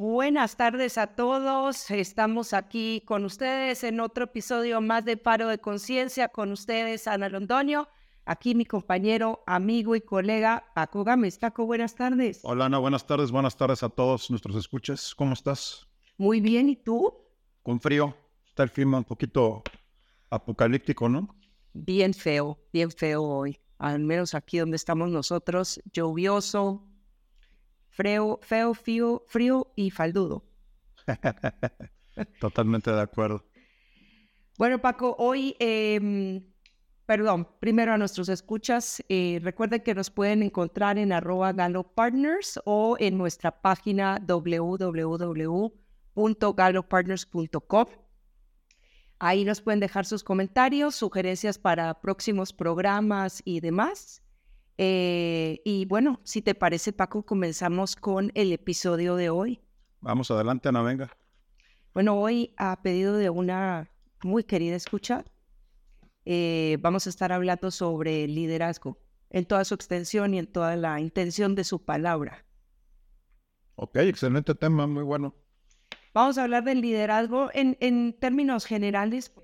Buenas tardes a todos. Estamos aquí con ustedes en otro episodio más de Paro de Conciencia. Con ustedes, Ana Londoño. Aquí mi compañero, amigo y colega Paco Gámez. Paco, buenas tardes. Hola Ana, buenas tardes. Buenas tardes a todos nuestros escuches. ¿Cómo estás? Muy bien, ¿y tú? Con frío. Está el clima un poquito apocalíptico, ¿no? Bien feo, bien feo hoy. Al menos aquí donde estamos nosotros, lluvioso, feo, feo, frío, frío y faldudo. Totalmente de acuerdo. Bueno, Paco, hoy, em, perdón, primero a nuestros escuchas, eh, recuerden que nos pueden encontrar en arroba galopartners o en nuestra página www.galopartners.com. Ahí nos pueden dejar sus comentarios, sugerencias para próximos programas y demás. Eh, y bueno, si te parece, Paco, comenzamos con el episodio de hoy. Vamos adelante, Ana, venga. Bueno, hoy a pedido de una muy querida escucha, eh, vamos a estar hablando sobre liderazgo en toda su extensión y en toda la intención de su palabra. Ok, excelente tema, muy bueno. Vamos a hablar del liderazgo en, en términos generales,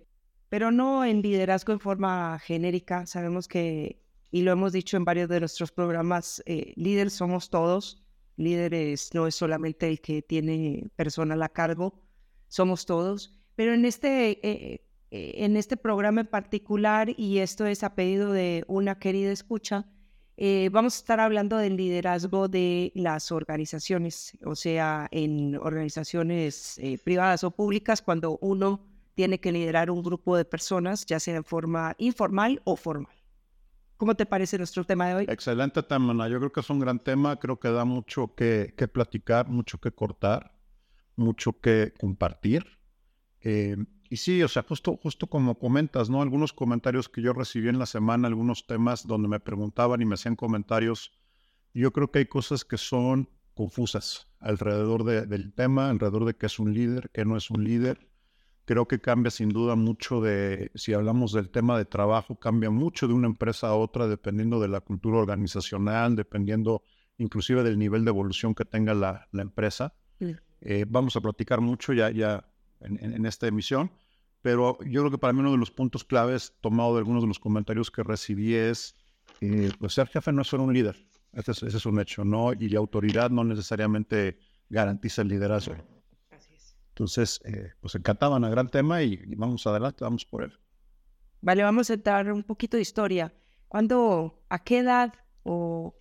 pero no en liderazgo en forma genérica. Sabemos que, y lo hemos dicho en varios de nuestros programas, eh, líderes somos todos. Líderes no es solamente el que tiene personal a cargo, somos todos. Pero en este, eh, eh, en este programa en particular, y esto es a pedido de una querida escucha, eh, vamos a estar hablando del liderazgo de las organizaciones, o sea, en organizaciones eh, privadas o públicas, cuando uno tiene que liderar un grupo de personas, ya sea en forma informal o formal. ¿Cómo te parece nuestro tema de hoy? Excelente tema. Yo creo que es un gran tema, creo que da mucho que, que platicar, mucho que cortar, mucho que compartir. Eh, y sí, o sea, justo, justo como comentas, ¿no? Algunos comentarios que yo recibí en la semana, algunos temas donde me preguntaban y me hacían comentarios, yo creo que hay cosas que son confusas alrededor del tema, alrededor de qué es un líder, qué no es un líder. Creo que cambia sin duda mucho de, si hablamos del tema de trabajo, cambia mucho de una empresa a otra dependiendo de la cultura organizacional, dependiendo inclusive del nivel de evolución que tenga la, la empresa. Eh, vamos a platicar mucho, ya, ya en, esta emisión, pero yo creo que para mí uno de los puntos claves tomado de algunos de los comentarios que recibí es, eh, pues ser jefe no es ser un líder, ese es, ese es, un hecho, ¿no? Y la autoridad no necesariamente garantiza el liderazgo. Entonces, eh, pues encantaban a gran tema y, y, vamos adelante, vamos por él. Vale, vamos a entrar un poquito de historia. ¿Cuándo, a qué edad o...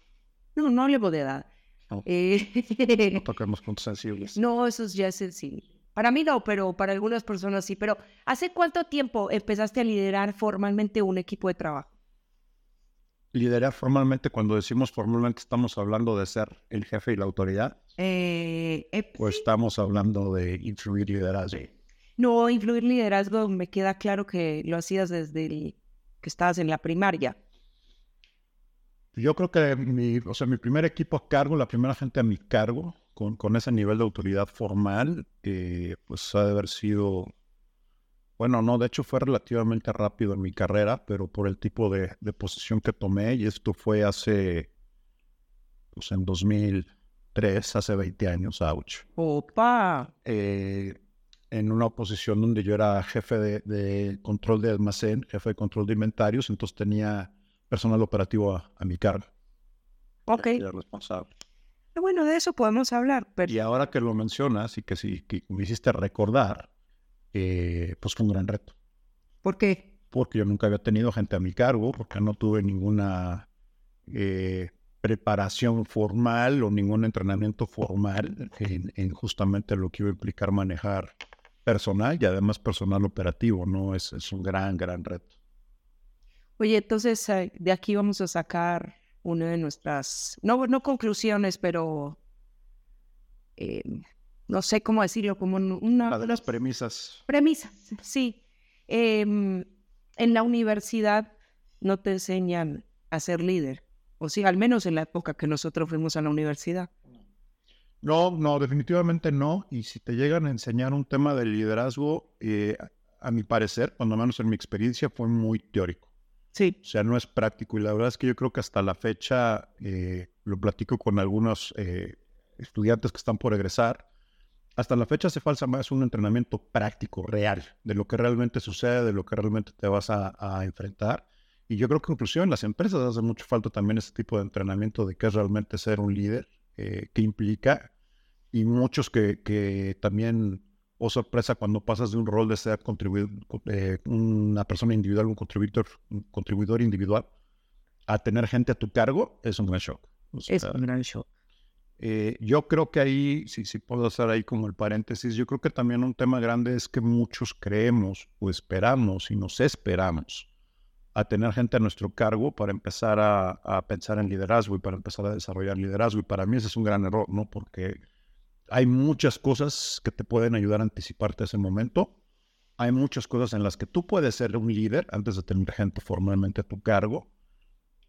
No, no hablemos de edad. No, eh... no toquemos puntos sensibles. No, eso ya es sensible. Para mí no, pero para algunas personas sí. Pero ¿hace cuánto tiempo empezaste a liderar formalmente un equipo de trabajo? Liderar formalmente, cuando decimos formalmente, estamos hablando de ser el jefe y la autoridad. Eh, eh, pues estamos hablando de influir liderazgo. No, influir liderazgo me queda claro que lo hacías desde el, que estabas en la primaria. Yo creo que mi, o sea, mi primer equipo a cargo, la primera gente a mi cargo, con, con ese nivel de autoridad formal, eh, pues ha de haber sido, bueno, no, de hecho fue relativamente rápido en mi carrera, pero por el tipo de, de posición que tomé, y esto fue hace, pues en 2003, hace 20 años, ouch. ¡Opa! Eh, en una posición donde yo era jefe de, de, control de almacén, jefe de control de inventarios, entonces tenía personal operativo a, a mi cargo. Ok. Era responsable. Bueno, de eso podemos hablar. Pero... Y ahora que lo mencionas y que, sí, que me hiciste recordar, eh, pues fue un gran reto. ¿Por qué? Porque yo nunca había tenido gente a mi cargo, porque no tuve ninguna eh, preparación formal o ningún entrenamiento formal en, en, justamente lo que iba a implicar manejar personal y además personal operativo, ¿no? Es, es un gran, gran reto. Oye, entonces eh, de aquí vamos a sacar una de nuestras, no, no conclusiones, pero eh, no sé cómo decirlo, como una de las premisas. Premisas, sí. Eh, en la universidad no te enseñan a ser líder, o sí, al menos en la época que nosotros fuimos a la universidad. No, no, definitivamente no. Y si te llegan a enseñar un tema de liderazgo, eh, a mi parecer, cuando menos en mi experiencia, fue muy teórico. Sí. O sea, no es práctico. Y la verdad es que yo creo que hasta la fecha, eh, lo platico con algunos eh, estudiantes que están por egresar, hasta la fecha hace falta más un entrenamiento práctico, real, de lo que realmente sucede, de lo que realmente te vas a, enfrentar. Y yo creo que inclusive en las empresas hace mucho falta también ese tipo de entrenamiento de qué es realmente ser un líder, eh, qué implica. Y muchos que, también, o oh sorpresa, cuando pasas de un rol de ser eh, una persona individual, un contribuidor, un contribuidor individual, a tener gente a tu cargo, es un gran shock. es un gran shock. Eh, yo creo que ahí, si, si puedo hacer ahí como el paréntesis, yo creo que también un tema grande es que muchos creemos o esperamos y nos esperamos a tener gente a nuestro cargo para empezar a, a, pensar en liderazgo y para empezar a desarrollar liderazgo. Y para mí ese es un gran error, ¿no? Porque hay muchas cosas que te pueden ayudar a anticiparte a ese momento. Hay muchas cosas en las que tú puedes ser un líder antes de tener gente formalmente a tu cargo.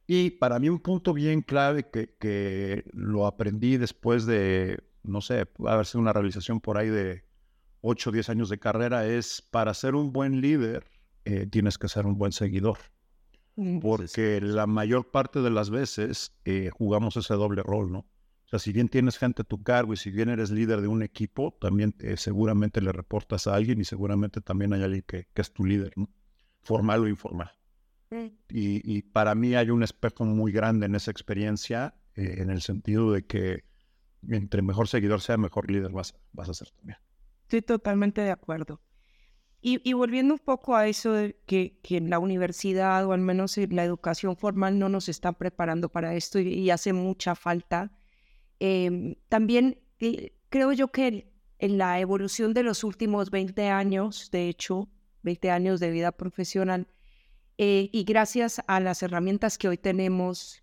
Y para mí un punto bien clave que, que lo aprendí después de, no sé, haber sido una realización por ahí de 8 o 10 años de carrera es, para ser un buen líder, eh, tienes que ser un buen seguidor. Mm, Porque la mayor parte de las veces eh, jugamos ese doble rol, ¿no? O sea, si bien tienes gente a tu cargo y si bien eres líder de un equipo, también eh, seguramente le reportas a alguien y seguramente también hay alguien que, que es tu líder, ¿no? Formal o informal. Y, para mí hay un espejo muy grande en esa experiencia, eh, en el sentido de que entre mejor seguidor sea, mejor líder vas, vas a ser también. Estoy totalmente de acuerdo. Y, volviendo un poco a eso de que, que, en la universidad o al menos en la educación formal no nos están preparando para esto y, hace mucha falta, em, también eh, creo yo que en la evolución de los últimos 20 años, de hecho, 20 años de vida profesional, eh, y gracias a las herramientas que hoy tenemos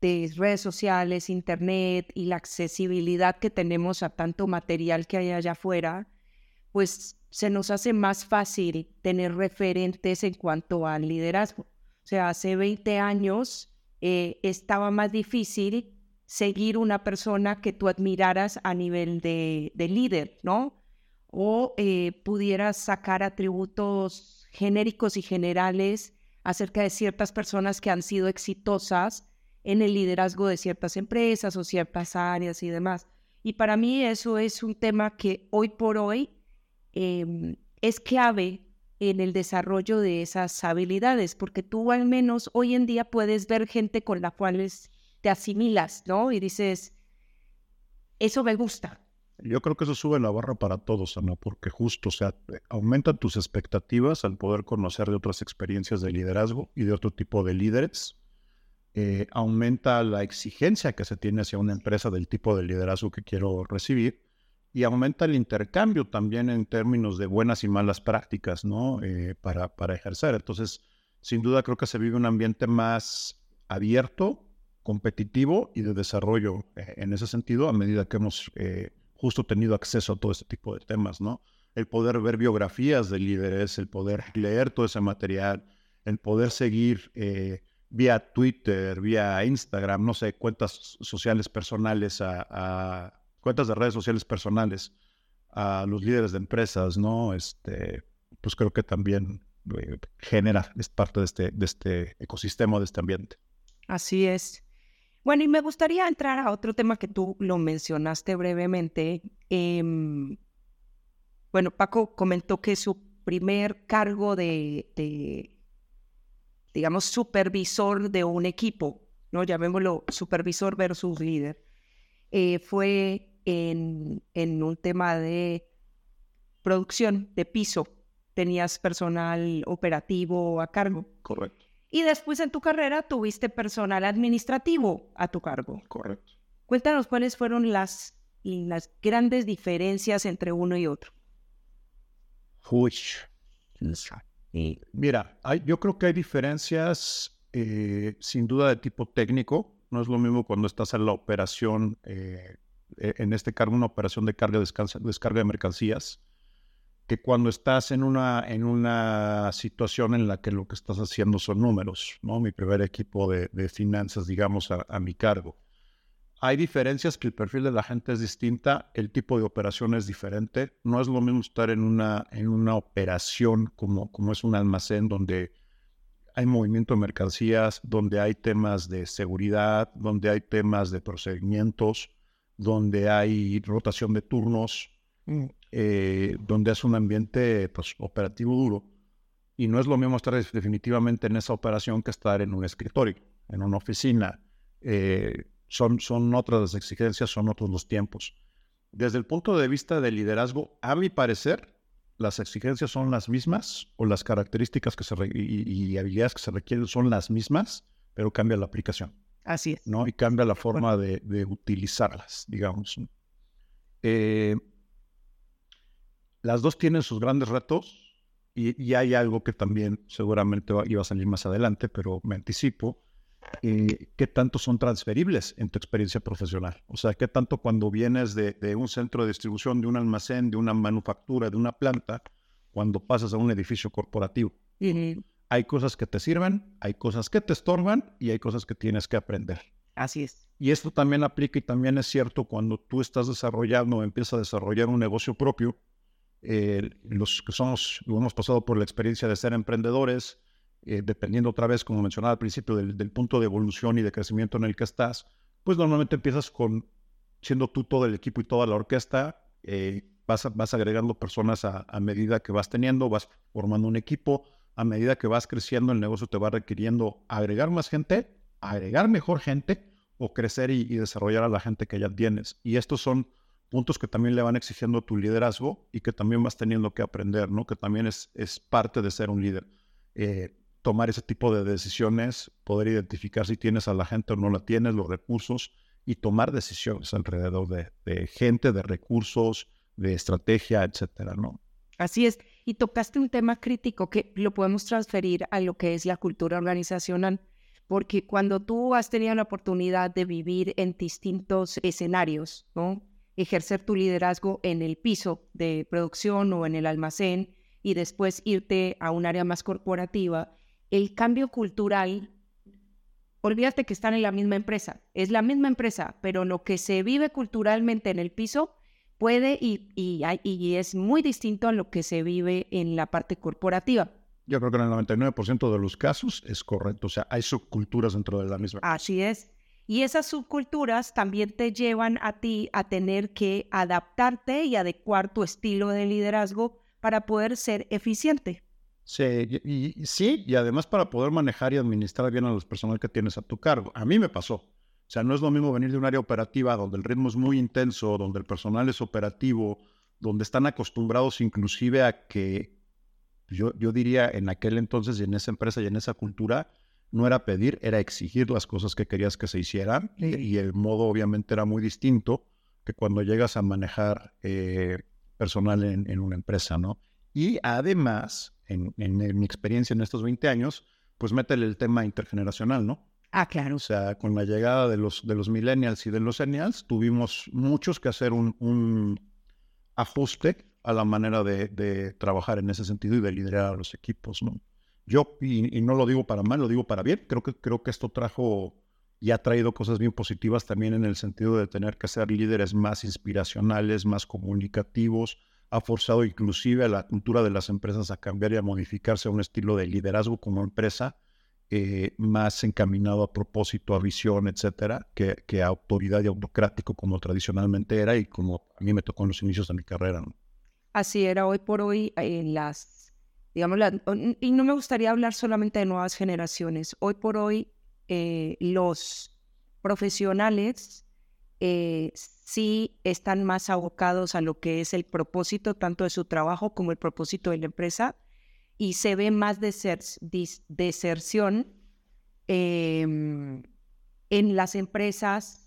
de redes sociales, internet y la accesibilidad que tenemos a tanto material que hay allá afuera, pues se nos hace más fácil tener referentes en cuanto al liderazgo. O sea, hace 20 años eh, estaba más difícil seguir una persona que tú admiraras a nivel de, líder, ¿no? O eh, pudieras sacar atributos genéricos y generales acerca de ciertas personas que han sido exitosas en el liderazgo de ciertas empresas o ciertas áreas y demás. Y para mí eso es un tema que hoy por hoy em, es clave en el desarrollo de esas habilidades, porque tú al menos hoy en día puedes ver gente con la cual te asimilas, ¿no? Y dices, eso me gusta, yo creo que eso sube la barra para todos, Ana, porque justo, o sea, aumentan tus expectativas al poder conocer de otras experiencias de liderazgo y de otro tipo de líderes. Eh, aumenta la exigencia que se tiene hacia una empresa del tipo de liderazgo que quiero recibir y aumenta el intercambio también en términos de buenas y malas prácticas, ¿no? Eh, para, para ejercer. Entonces, sin duda creo que se vive un ambiente más abierto, competitivo y de desarrollo eh, en ese sentido a medida que hemos justo tenido acceso a todo este tipo de temas, ¿no? El poder ver biografías de líderes, el poder leer todo ese material, el poder seguir eh, vía Twitter, vía Instagram, no sé, cuentas sociales personales, a, cuentas de redes sociales personales a los líderes de empresas, ¿no? Este, pues creo que también eh, genera, es parte de este, de este ecosistema, de este ambiente. Así es. Bueno, y me gustaría entrar a otro tema que tú lo mencionaste brevemente. Em, bueno, Paco comentó que su primer cargo de, digamos, supervisor de un equipo, ¿no? Llamémoslo supervisor versus líder, eh, fue en, en un tema de producción de piso. Tenías personal operativo a cargo. Correcto. Y después en tu carrera tuviste personal administrativo a tu cargo. Correcto. Cuéntanos cuáles fueron las, las grandes diferencias entre uno y otro. Uy. Mira, yo creo que hay diferencias eh, sin duda de tipo técnico. No es lo mismo cuando estás en la operación, eh, e, en este cargo, una operación de carga, descarga de mercancías que cuando estás en una, en una situación en la que lo que estás haciendo son números, ¿no? Mi primer equipo de, finanzas, digamos, a, mi cargo. Hay diferencias que el perfil de la gente es distinta, el tipo de operación es diferente. No es lo mismo estar en una, en una operación como, como es un almacén donde hay movimiento de mercancías, donde hay temas de seguridad, donde hay temas de procedimientos, donde hay rotación de turnos, mm. eh, donde es un ambiente pues, operativo duro. Y no es lo mismo estar definitivamente en esa operación que estar en un escritorio, en una oficina. Eh, son, son otras las exigencias, son otros los tiempos. Desde el punto de vista del liderazgo, a mi parecer, las exigencias son las mismas o las características que se y, habilidades que se requieren son las mismas, pero cambia la aplicación. Así es. ¿no? Y cambia la forma de, utilizarlas, digamos. Eh, las dos tienen sus grandes retos y, hay algo que también seguramente iba a salir más adelante, pero me anticipo. Eh, ¿Qué tanto son transferibles en tu experiencia profesional? O sea, ¿qué tanto cuando vienes de, un centro de distribución, de un almacén, de una manufactura, de una planta, cuando pasas a un edificio corporativo? Hay cosas que te sirven, hay cosas que te estorban y hay cosas que tienes que aprender. Así es. Y esto también aplica y también es cierto cuando tú estás desarrollando o empiezas a desarrollar un negocio propio. Eh, los que somos, hemos pasado por la experiencia de ser emprendedores, eh, dependiendo otra vez, como mencionaba al principio, del, punto de evolución y de crecimiento en el que estás, pues normalmente empiezas con siendo tú todo el equipo y toda la orquesta, eh, vas, vas agregando personas a, medida que vas teniendo, vas formando un equipo, a medida que vas creciendo el negocio te va requiriendo agregar más gente, agregar mejor gente o crecer y, desarrollar a la gente que ya tienes. Y estos son puntos que también le van exigiendo tu liderazgo y que también vas teniendo que aprender, ¿no? Que también es, es parte de ser un líder. Eh, tomar ese tipo de decisiones, poder identificar si tienes a la gente o no la tienes, los recursos y tomar decisiones alrededor de, gente, de recursos, de estrategia, etcétera, ¿no? Así es. Y tocaste un tema crítico que lo podemos transferir a lo que es la cultura organizacional, porque cuando tú has tenido la oportunidad de vivir en distintos escenarios, ¿no? Ejercer tu liderazgo en el piso de producción o en el almacén y después irte a un área más corporativa, el cambio cultural, olvídate que están en la misma empresa, es la misma empresa, pero lo que se vive culturalmente en el piso puede y, y, es muy distinto a lo que se vive en la parte corporativa. Yo creo que en el 99% de los casos es correcto, o sea, hay subculturas dentro de la misma. Así es. Y esas subculturas también te llevan a ti a tener que adaptarte y adecuar tu estilo de liderazgo para poder ser eficiente. Sí y, sí, y además para poder manejar y administrar bien a los personal que tienes a tu cargo. A mí me pasó. O sea, no es lo mismo venir de un área operativa donde el ritmo es muy intenso, donde el personal es operativo, donde están acostumbrados inclusive a que, yo, yo diría en aquel entonces y en esa empresa y en esa cultura, no era pedir, era exigir las cosas que querías que se hicieran y, el modo obviamente era muy distinto que cuando llegas a manejar eh, personal en, en, una empresa, ¿no? Y además, en, mi experiencia en estos 20 años, pues métele el tema intergeneracional, ¿no? Ah, claro. O sea, con la llegada de los, de los millennials y de los senials, tuvimos muchos que hacer un, ajuste a la manera de, trabajar en ese sentido y de liderar a los equipos, ¿no? Yo, y, no lo digo para mal, lo digo para bien, creo que, creo que esto trajo y ha traído cosas bien positivas también en el sentido de tener que ser líderes más inspiracionales, más comunicativos, ha forzado inclusive a la cultura de las empresas a cambiar y a modificarse a un estilo de liderazgo como empresa eh, más encaminado a propósito, a visión, etcétera, que, a autoridad y autocrático como tradicionalmente era y como a mí me tocó en los inicios de mi carrera. Así era. Hoy por hoy en las, digamos, y no me gustaría hablar solamente de nuevas generaciones. Hoy por hoy eh, los profesionales eh, sí están más abocados a lo que es el propósito tanto de su trabajo como el propósito de la empresa y se ve más deserción em, en las empresas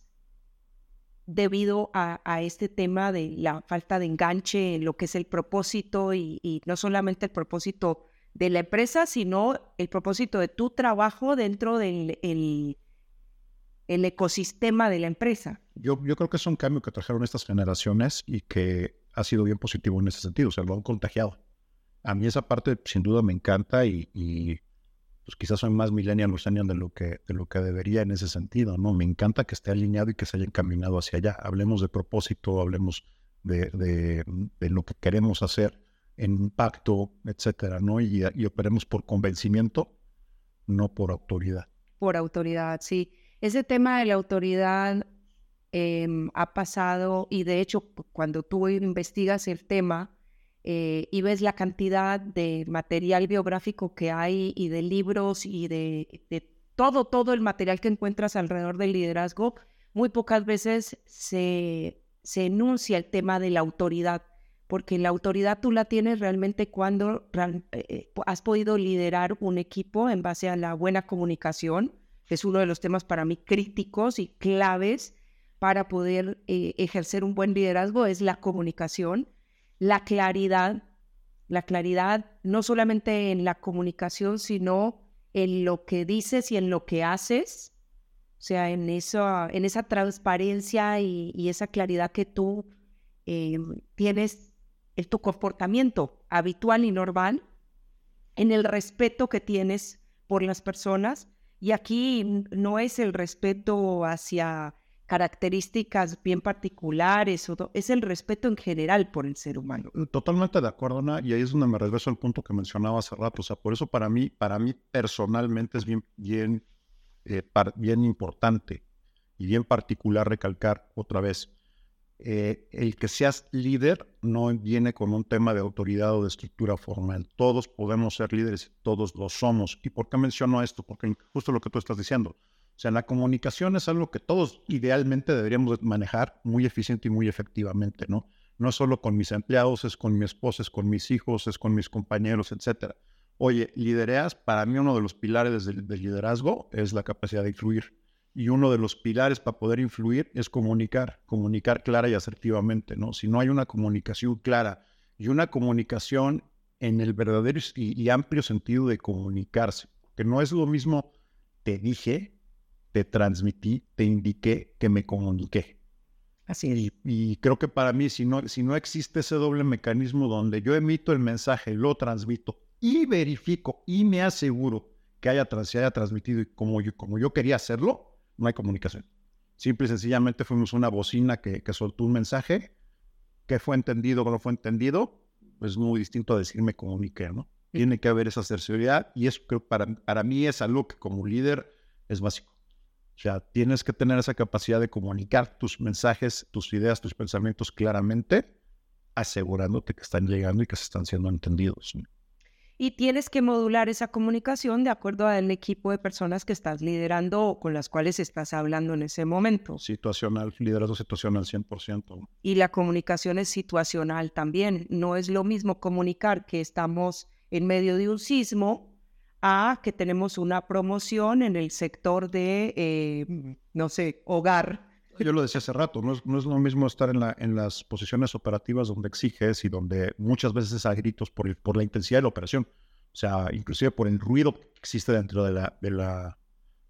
debido a, este tema de la falta de enganche en lo que es el propósito y, no solamente el propósito de la empresa, sino el propósito de tu trabajo dentro del el ecosistema de la empresa. Yo, yo creo que es un cambio que trajeron estas generaciones y que ha sido bien positivo en ese sentido, o sea, lo han contagiado. A mí esa parte sin duda me encanta y, pues quizás soy más millennial o de lo que de lo que debería en ese sentido, ¿no? Me encanta que esté alineado y que se haya encaminado hacia allá. Hablemos de propósito, hablemos de, de, lo que queremos hacer en impacto, etcétera, ¿no? Y, operemos por convencimiento, no por autoridad. Por autoridad, sí ese tema de la autoridad em, ha pasado, y de hecho cuando tú investigas el tema eh, y ves la cantidad de material biográfico que hay y de libros y de, de todo, todo el material que encuentras alrededor del liderazgo, muy pocas veces se, se enuncia el tema de la autoridad porque la autoridad tú la tienes realmente cuando eh, eh, has podido liderar un equipo en base a la buena comunicación, es uno de los temas para mí críticos y claves para poder ejercer un buen liderazgo, es la comunicación, la claridad, la claridad no solamente en la comunicación, sino en lo que dices y en lo que haces, o sea, en, eso, en esa transparencia y, esa claridad que tú tienes es tu comportamiento habitual y normal, en el respeto que tienes por las personas. Y aquí no es el respeto hacia características bien particulares, es el respeto en general por el ser humano. Totalmente de acuerdo, Ana, y ahí es donde me regreso al punto que mencionaba hace rato. O sea, por eso para mí, para mí personalmente es bien, bien, eh, bien importante y bien particular recalcar otra vez eh, el que seas líder no viene con un tema de autoridad o de estructura formal. Todos podemos ser líderes, todos lo somos. ¿Y por qué menciono esto? Porque justo lo que tú estás diciendo. O sea, la comunicación es algo que todos idealmente deberíamos manejar muy eficiente y muy efectivamente, ¿no? No solo con mis empleados, es con mi esposa, es con mis hijos, es con mis compañeros, etcétera. Oye, lidereas, para mí uno de los pilares del liderazgo es la capacidad de influir y uno de los pilares para poder influir es comunicar, comunicar clara y asertivamente, ¿no? Si no hay una comunicación clara y una comunicación en el verdadero y, amplio sentido de comunicarse, que no es lo mismo te dije, te transmití, te indiqué que me comuniqué. Así es. Y, creo que para mí, si no, si no existe ese doble mecanismo donde yo emito el mensaje, lo transmito y verifico y me aseguro que haya, se haya transmitido como yo, como yo quería hacerlo, no hay comunicación. Simple y sencillamente fuimos una bocina que, soltó un mensaje, que fue entendido o no fue entendido, es muy distinto a decirme comuniqué, ¿no? Tiene que haber esa certidumbre y eso creo para, para mí es algo que como líder es básico. O sea, tienes que tener esa capacidad de comunicar tus mensajes, tus ideas, tus pensamientos claramente, asegurándote que están llegando y que se están siendo entendidos y tienes que modular esa comunicación de acuerdo al equipo de personas que estás liderando o con las cuales estás hablando en ese momento. Situacional, liderazgo situacional 100%. Y la comunicación es situacional también. No es lo mismo comunicar que estamos en medio de un sismo a que tenemos una promoción en el sector de, eh, no sé, hogar. Yo lo decía hace rato, no es, no es lo mismo estar en, la, en, las posiciones operativas donde exiges y donde muchas veces es a gritos por, por la intensidad de la operación. O sea, inclusive por el ruido que existe dentro de la, de la,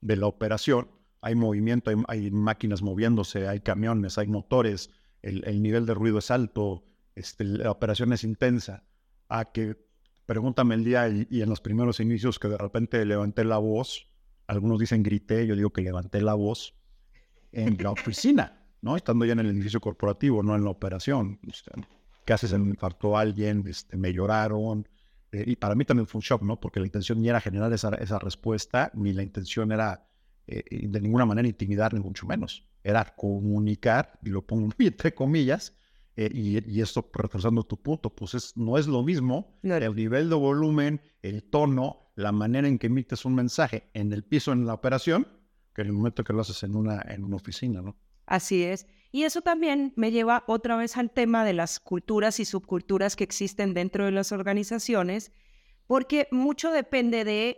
de la operación. Hay movimiento, hay, máquinas moviéndose, hay camiones, hay motores, el, el nivel de ruido es alto, este, la operación es intensa. A que pregúntame el día y, en los primeros inicios que de repente levanté la voz, algunos dicen grité, yo digo que levanté la voz en la oficina, ¿no? Estando ya en el edificio corporativo, no en la operación. Casi se me infartó alguien, este, me lloraron. Eh, y para mí también fue un shock, ¿no? Porque la intención ni era generar esa, esa respuesta, ni la intención era eh, de ninguna manera intimidar, ni mucho menos. Era comunicar, y lo pongo entre comillas, eh, y, y, esto reforzando tu punto, pues es, no es lo mismo el nivel de volumen, el tono, la manera en que emites un mensaje en el piso en la operación en el momento que lo haces en una, en una oficina, ¿no? Así es. Y eso también me lleva otra vez al tema de las culturas y subculturas que existen dentro de las organizaciones, porque mucho depende de,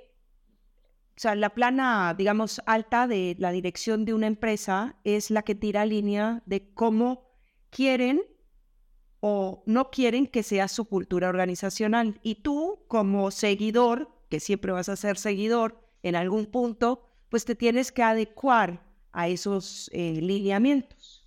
o sea, la plana, digamos, alta de la dirección de una empresa es la que tira línea de cómo quieren o no quieren que sea su cultura organizacional. Y tú, como seguidor, que siempre vas a ser seguidor en algún punto, pues te tienes que adecuar a esos eh, lineamientos.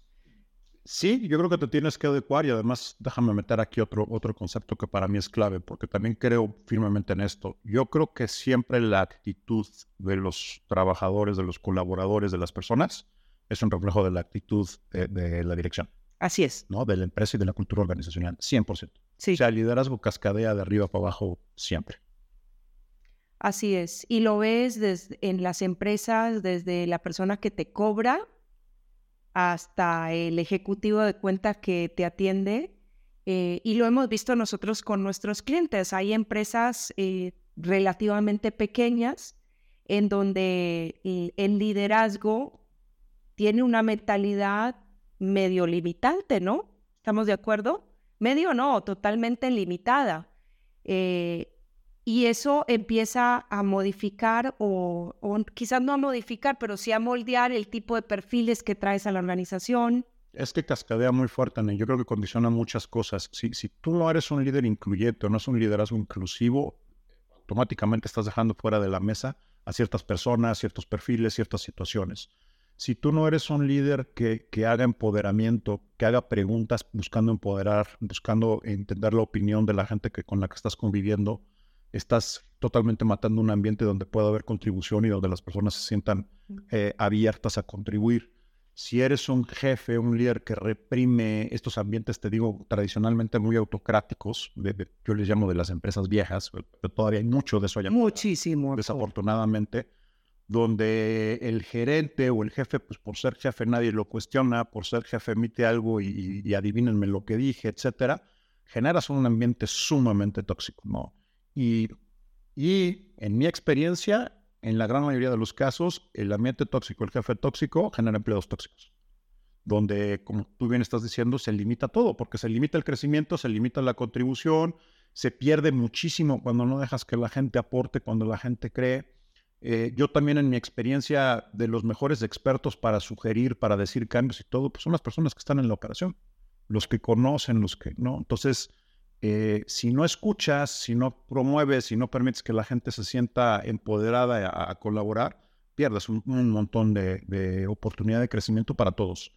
Sí, yo creo que te tienes que adecuar y además déjame meter aquí otro, otro concepto que para mí es clave, porque también creo firmemente en esto. Yo creo que siempre la actitud de los trabajadores, de los colaboradores, de las personas, es un reflejo de la actitud de, la dirección. Así es. ¿no? De la empresa y de la cultura organizacional, 100%. Sí. O sea, el liderazgo cascadea de arriba para abajo siempre. Así es. Y lo ves en las empresas desde la persona que te cobra hasta el ejecutivo de cuenta que te atiende. Eh, y lo hemos visto nosotros con nuestros clientes. Hay empresas eh, relativamente pequeñas en donde el liderazgo tiene una mentalidad medio limitante, ¿no? ¿Estamos de acuerdo? Medio no, totalmente limitada. Eh, y eso empieza a modificar o, quizás no a modificar, pero sí a moldear el tipo de perfiles que traes a la organización. Es que cascadea muy fuerte, yo creo que condiciona muchas cosas. Si, si tú no eres un líder incluyente, no es un liderazgo inclusivo, automáticamente estás dejando fuera de la mesa a ciertas personas, ciertos perfiles, ciertas situaciones. Si tú no eres un líder que, que haga empoderamiento, que haga preguntas buscando empoderar, buscando entender la opinión de la gente que, con la que estás conviviendo, estás totalmente matando un ambiente donde pueda haber contribución y donde las personas se sientan eh, abiertas a contribuir. Si eres un jefe, un líder que reprime estos ambientes, te digo, tradicionalmente muy autocráticos, yo les llamo de las empresas viejas, pero todavía hay mucho de eso allá. Muchísimo. Desafortunadamente, donde el gerente o el jefe, pues por ser jefe nadie lo cuestiona, por ser jefe emite algo y, y adivínenme lo que dije, etcétera, generas un ambiente sumamente tóxico, ¿no? Y, y en mi experiencia, en la gran mayoría de los casos, el ambiente tóxico, el jefe tóxico, genera empleados tóxicos. Donde, como tú bien estás diciendo, se limita todo, porque se limita el crecimiento, se limita la contribución, se pierde muchísimo cuando no dejas que la gente aporte, cuando la gente cree. Eh, yo también en mi experiencia de los mejores expertos para sugerir, para decir cambios y todo, pues son las personas que están en la operación, los que conocen, los que no. Entonces, eh, si no escuchas, si no promueves, si no permites que la gente se sienta empoderada a, colaborar, pierdes un, montón de, oportunidad de crecimiento para todos.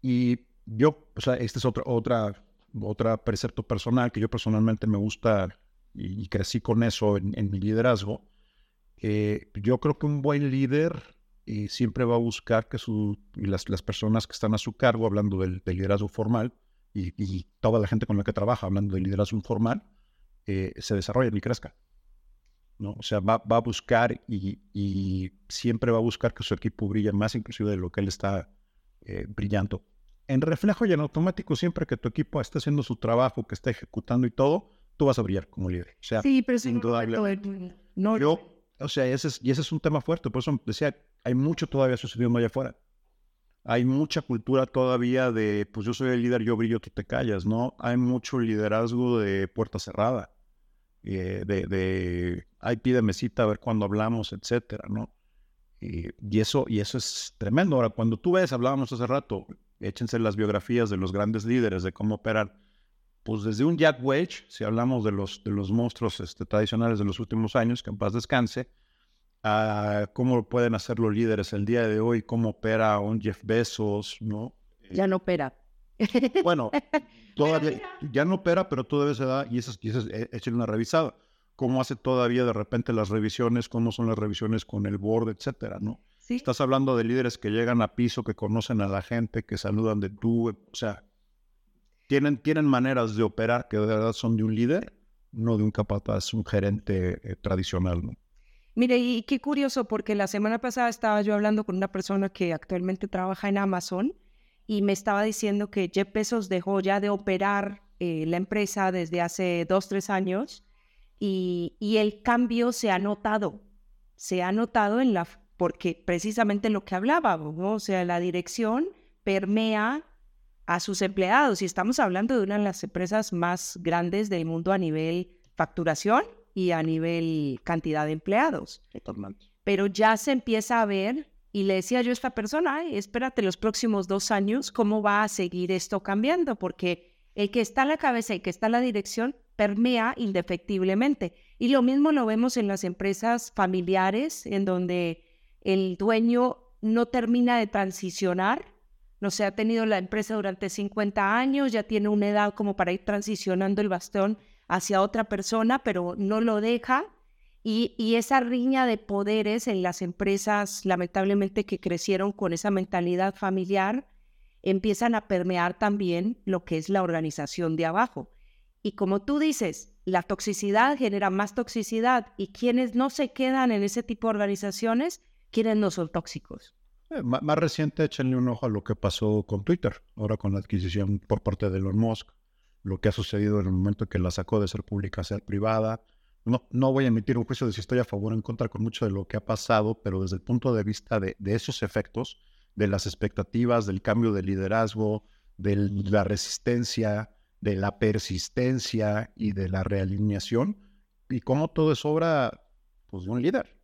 Y yo, o sea, este es otra, otra, otra precepto personal que yo personalmente me gusta y, crecí con eso en, mi liderazgo. Eh, yo creo que un buen líder eh, siempre va a buscar que su, las, las, personas que están a su cargo, hablando del liderazgo formal, y, toda la gente con la que trabaja, hablando de liderazgo informal, eh, se desarrolla y crezca. ¿no? O sea, va, a buscar y, siempre va a buscar que su equipo brille más inclusive de lo que él está eh, brillando. En reflejo y en automático, siempre que tu equipo esté haciendo su trabajo, que esté ejecutando y todo, tú vas a brillar como líder. O sea, sí, pero indudable. No, yo, o sea, ese es, y ese es un tema fuerte. Por eso decía, hay mucho todavía sucediendo allá afuera hay mucha cultura todavía de, pues yo soy el líder, yo brillo, tú te callas, ¿no? Hay mucho liderazgo de puerta cerrada, eh, de, de, ay, pídeme cita a ver cuándo hablamos, etcétera, ¿no? y, eso, y eso es tremendo. Ahora, cuando tú ves, hablábamos hace rato, échense las biografías de los grandes líderes, de cómo operan, pues desde un Jack Welch, si hablamos de los, de los monstruos este, tradicionales de los últimos años, que en paz descanse, a cómo pueden hacer los líderes el día de hoy, cómo opera un Jeff Bezos, ¿no? Ya no opera. Bueno, todavía, ya no opera, pero todavía se da, y eso, y eso es una revisada. ¿Cómo hace todavía de repente las revisiones? ¿Cómo son las revisiones con el board, etcétera, no? ¿Sí? Estás hablando de líderes que llegan a piso, que conocen a la gente, que saludan de tú, o sea, tienen, tienen maneras de operar que de verdad son de un líder, no de un capataz, un gerente eh, tradicional, ¿no? Mire, y qué curioso, porque la semana pasada estaba yo hablando con una persona que actualmente trabaja en Amazon y me estaba diciendo que Jeff Bezos dejó ya de operar eh, la empresa desde hace dos, tres años y, el cambio se ha notado, se ha notado en la, porque precisamente lo que hablábamos, ¿no? o sea, la dirección permea a sus empleados y estamos hablando de una de las empresas más grandes del mundo a nivel facturación y a nivel cantidad de empleados. Pero ya se empieza a ver, y le decía yo a esta persona, espérate los próximos dos años, ¿cómo va a seguir esto cambiando? Porque el que está en la cabeza y que está en la dirección permea indefectiblemente. Y lo mismo lo vemos en las empresas familiares, en donde el dueño no termina de transicionar. No se ha tenido la empresa durante 50 años, ya tiene una edad como para ir transicionando el bastón hacia otra persona, pero no lo deja. Y, esa riña de poderes en las empresas, lamentablemente, que crecieron con esa mentalidad familiar, empiezan a permear también lo que es la organización de abajo. Y como tú dices, la toxicidad genera más toxicidad y quienes no se quedan en ese tipo de organizaciones, quienes no son tóxicos. Eh, más, reciente, échenle un ojo a lo que pasó con Twitter, ahora con la adquisición por parte de Elon Musk, lo que ha sucedido en el momento que la sacó de ser pública a ser privada. No, no voy a emitir un juicio de si estoy a favor o en contra con mucho de lo que ha pasado, pero desde el punto de vista de, esos efectos, de las expectativas, del cambio de liderazgo, de la resistencia, de la persistencia y de la realineación, y cómo todo es obra pues, de un líder.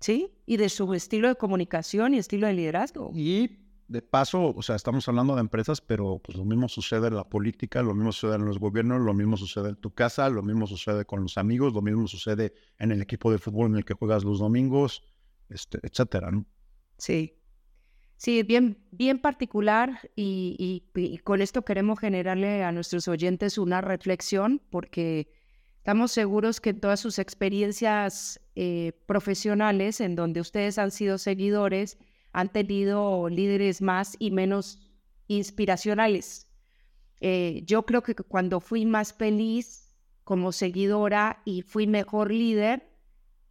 Sí, y de su estilo de comunicación y estilo de liderazgo. Y de paso, o sea, estamos hablando de empresas, pero pues lo mismo sucede en la política, lo mismo sucede en los gobiernos, lo mismo sucede en tu casa, lo mismo sucede con los amigos, lo mismo sucede en el equipo de fútbol en el que juegas los domingos, este, etcétera, ¿no? Sí. Sí, bien, bien particular y, y con esto queremos generarle a nuestros oyentes una reflexión porque Estamos seguros que todas sus experiencias eh, profesionales, en donde ustedes han sido seguidores, han tenido líderes más y menos inspiracionales. Eh, yo creo que cuando fui más feliz como seguidora y fui mejor líder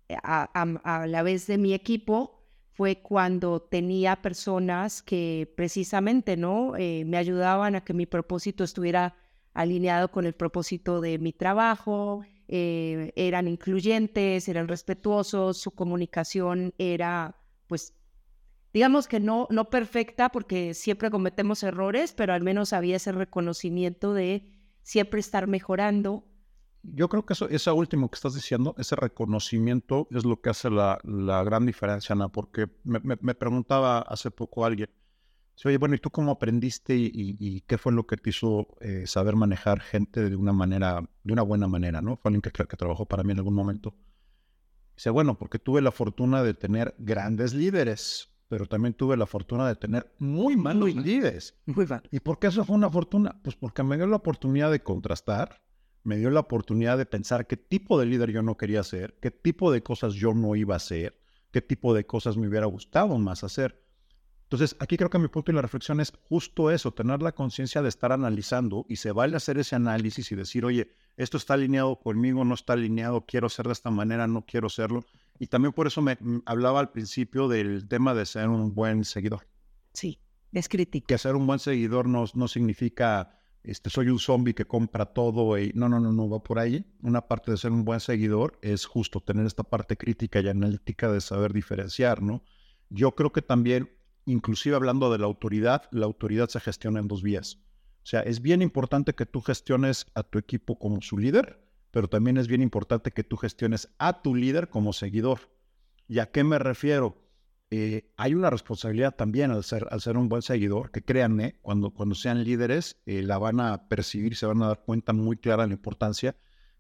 eh, a, la vez de mi equipo fue cuando tenía personas que precisamente no me ayudaban a que mi propósito estuviera alineado con el propósito de mi trabajo, eh, eran incluyentes, eran respetuosos, su comunicación era, pues, digamos que no, no perfecta porque siempre cometemos errores, pero al menos había ese reconocimiento de siempre estar mejorando. Yo creo que eso, eso último que estás diciendo, ese reconocimiento es lo que hace la, la gran diferencia, Ana, porque me, me preguntaba hace poco alguien, oye, bueno, ¿y tú cómo aprendiste y, qué fue lo que te hizo eh, saber manejar gente de una manera, de una buena manera, ¿no? Fue alguien que, que trabajó para mí en algún momento. Dice, bueno, porque tuve la fortuna de tener grandes líderes, pero también tuve la fortuna de tener muy malos líderes. Muy mal. ¿Y por qué eso fue una fortuna? Pues porque me dio la oportunidad de contrastar, me dio la oportunidad de pensar qué tipo de líder yo no quería ser, qué tipo de cosas yo no iba a hacer, qué tipo de cosas me hubiera gustado más hacer. Entonces, aquí creo que mi punto y la reflexión es justo eso, tener la conciencia de estar analizando y se vale hacer ese análisis y decir, oye, esto está alineado conmigo, no está alineado, quiero ser de esta manera, no quiero serlo. Y también por eso me mm, hablaba al principio del tema de ser un buen seguidor. Sí, es crítico. Que ser un buen seguidor no, no significa, este, soy un zombie que compra todo y no, no, no, no va por ahí. Una parte de ser un buen seguidor es justo tener esta parte crítica y analítica de saber diferenciar, ¿no? Yo creo que también inclusive hablando de la autoridad, la autoridad se gestiona en dos vías. O sea, es bien importante que tú gestiones a tu equipo como su líder, pero también es bien importante que tú gestiones a tu líder como seguidor. ¿Y a qué me refiero? Eh, hay una responsabilidad también al ser, al ser un buen seguidor, que créanme, cuando, cuando sean líderes, eh, la van a percibir, se van a dar cuenta muy clara la importancia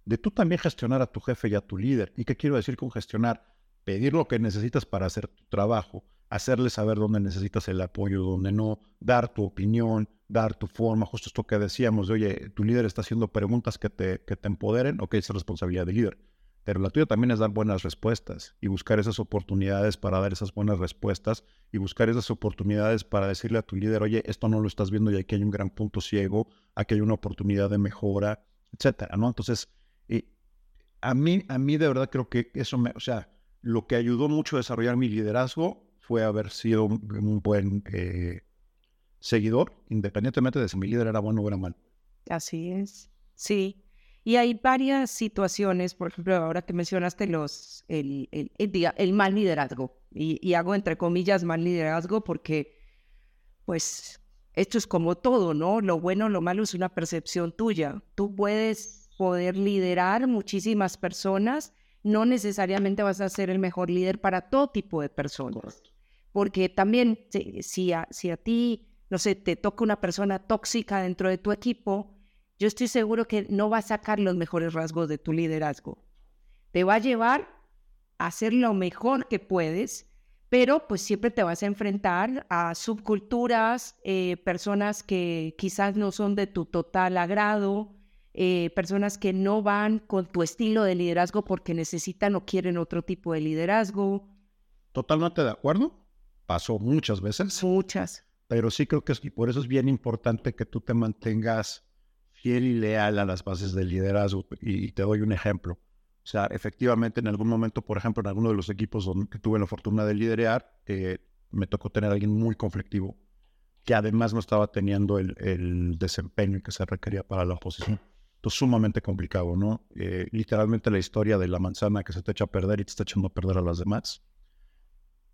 de tú también gestionar a tu jefe y a tu líder. ¿Y qué quiero decir con gestionar? Pedir lo que necesitas para hacer tu trabajo, hacerle saber dónde necesitas el apoyo, dónde no, dar tu opinión, dar tu forma, justo esto que decíamos, de, oye, tu líder está haciendo preguntas que te, que te empoderen, ok, es responsabilidad del líder. Pero la tuya también es dar buenas respuestas y buscar esas oportunidades para dar esas buenas respuestas y buscar esas oportunidades para decirle a tu líder, oye, esto no lo estás viendo y aquí hay un gran punto ciego, aquí hay una oportunidad de mejora, etcétera, ¿no? Entonces, a mí, a mí de verdad creo que eso me, o sea, lo que ayudó mucho a desarrollar mi liderazgo fue haber sido un, buen eh, seguidor, independientemente de si mi líder era bueno o era mal. Así es, sí. Y hay varias situaciones, por ejemplo, ahora que mencionaste los, el, el, el, mal liderazgo, y, y, hago entre comillas mal liderazgo porque, pues, esto es como todo, ¿no? Lo bueno o lo malo es una percepción tuya. Tú puedes poder liderar muchísimas personas, no necesariamente vas a ser el mejor líder para todo tipo de personas porque también si a, si a ti, no sé, te toca una persona tóxica dentro de tu equipo, yo estoy seguro que no va a sacar los mejores rasgos de tu liderazgo. Te va a llevar a hacer lo mejor que puedes, pero pues siempre te vas a enfrentar a subculturas, eh, personas que quizás no son de tu total agrado, eh, personas que no van con tu estilo de liderazgo porque necesitan o quieren otro tipo de liderazgo. Totalmente de acuerdo pasó muchas veces. Muchas. Pero sí creo que es, y por eso es bien importante que tú te mantengas fiel y leal a las bases del liderazgo. Y, te doy un ejemplo. O sea, efectivamente, en algún momento, por ejemplo, en alguno de los equipos donde tuve la fortuna de liderar, eh, me tocó tener a alguien muy conflictivo, que además no estaba teniendo el, desempeño que se requería para la posición. Entonces, sumamente complicado, ¿no? Eh, literalmente la historia de la manzana que se te echa a perder y te está echando a perder a las demás.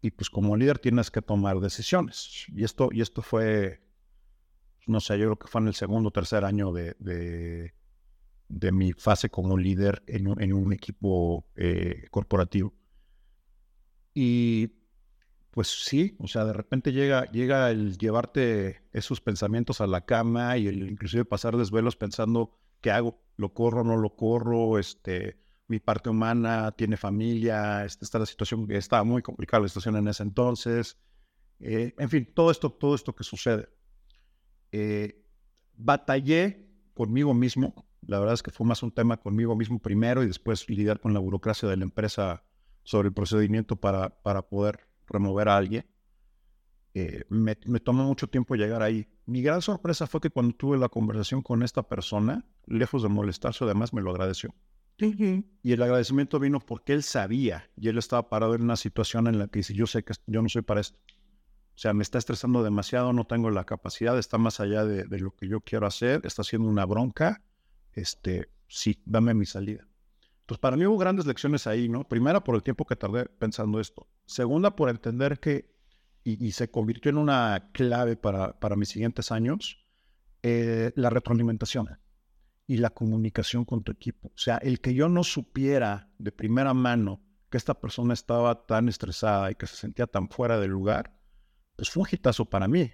Y pues como líder tienes que tomar decisiones. Y esto, y esto fue, no sé, yo creo que fue en el segundo o tercer año de, de, mi fase como líder en un, equipo eh, corporativo. Y pues sí, o sea, de repente llega, llega el llevarte esos pensamientos a la cama y el inclusive pasar desvelos pensando, ¿qué hago? ¿Lo corro, no lo corro? Este, mi parte humana tiene familia, este, está la situación que estaba muy complicada la situación en ese entonces. Eh, en fin, todo esto, todo esto que sucede. Eh, batallé conmigo mismo. La verdad es que fue más un tema conmigo mismo primero y después lidiar con la burocracia de la empresa sobre el procedimiento para, para poder remover a alguien. Eh, me, tomó mucho tiempo llegar ahí. Mi gran sorpresa fue que cuando tuve la conversación con esta persona, lejos de molestarse, además me lo agradeció. Y el agradecimiento vino porque él sabía y él estaba parado en una situación en la que dice, yo sé que yo no soy para esto. O sea, me está estresando demasiado, no tengo la capacidad, está más allá de, lo que yo quiero hacer, está haciendo una bronca. Este, sí, dame mi salida. Entonces, para mí hubo grandes lecciones ahí, ¿no? Primera, por el tiempo que tardé pensando esto. Segunda, por entender que, y, se convirtió en una clave para, para mis siguientes años, eh, la retroalimentación y la comunicación con tu equipo. O sea, el que yo no supiera de primera mano que esta persona estaba tan estresada y que se sentía tan fuera del lugar, pues fue un hitazo para mí.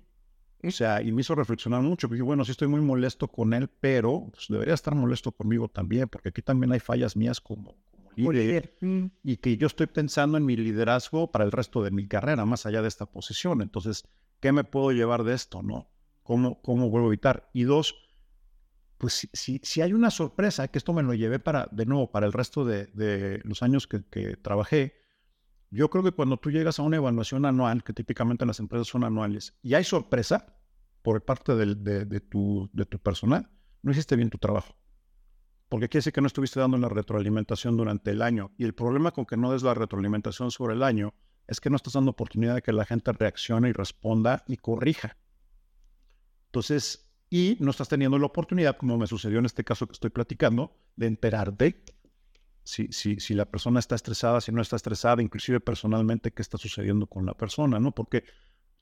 O sea, y me hizo reflexionar mucho, porque bueno, sí estoy muy molesto con él, pero pues, debería estar molesto conmigo también, porque aquí también hay fallas mías como, líder, mm. y que yo estoy pensando en mi liderazgo para el resto de mi carrera, más allá de esta posición. Entonces, ¿qué me puedo llevar de esto, no? ¿Cómo, cómo vuelvo a evitar? Y dos, pues si, si, hay una sorpresa, que esto me lo llevé para, de nuevo, para el resto de, de los años que, trabajé, yo creo que cuando tú llegas a una evaluación anual, que típicamente las empresas son anuales, y hay sorpresa por parte de, tu, de tu personal, no hiciste bien tu trabajo. Porque quiere decir que no estuviste dando la retroalimentación durante el año. Y el problema con que no des la retroalimentación sobre el año es que no estás dando oportunidad de que la gente reaccione y responda y corrija. Entonces, y no estás teniendo la oportunidad, como me sucedió en este caso que estoy platicando, de enterarte si, si, si la persona está estresada, si no está estresada, inclusive personalmente, qué está sucediendo con la persona, ¿no? Porque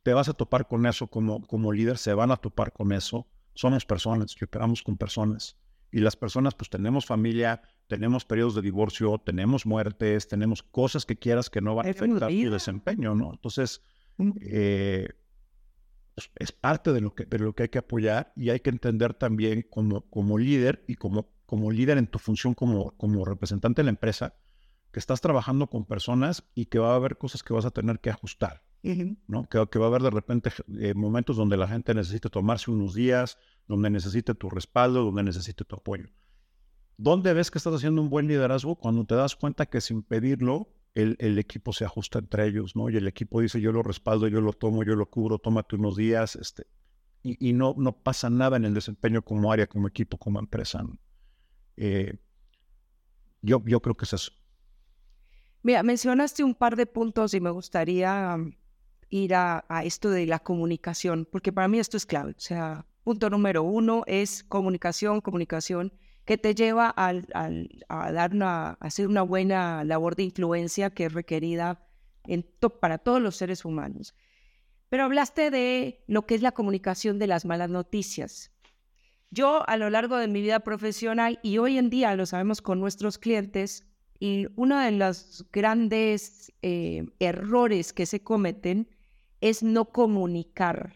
te vas a topar con eso como, como líder, se van a topar con eso. Somos personas, que operamos con personas. Y las personas, pues tenemos familia, tenemos periodos de divorcio, tenemos muertes, tenemos cosas que quieras que no van a afectar tu desempeño, ¿no? Entonces, eh, es parte de lo, que, de lo que hay que apoyar y hay que entender también como, como líder y como como líder en tu función como, como representante de la empresa, que estás trabajando con personas y que va a haber cosas que vas a tener que ajustar, ¿no? Que, que, va a haber de repente eh, momentos donde la gente necesite tomarse unos días, donde necesite tu respaldo, donde necesite tu apoyo. ¿Dónde ves que estás haciendo un buen liderazgo? Cuando te das cuenta que sin pedirlo, el, el, equipo se ajusta entre ellos, ¿no? Y el equipo dice, yo lo respaldo, yo lo tomo, yo lo cubro, tómate unos días, este, y, y no, no pasa nada en el desempeño como área, como equipo, como empresa. Eh, yo, yo creo que es eso. Mira, mencionaste un par de puntos y me gustaría um, ir a, esto de la comunicación, porque para mí esto es clave. O sea, punto número uno es comunicación, comunicación, que te lleva a, dar una, hacer una buena labor de influencia que es requerida para todos los seres humanos. Pero hablaste de lo que es la comunicación de las malas noticias. Yo a lo largo de mi vida profesional y hoy en día lo sabemos con nuestros clientes, y uno de los grandes eh, errores que se cometen es no comunicar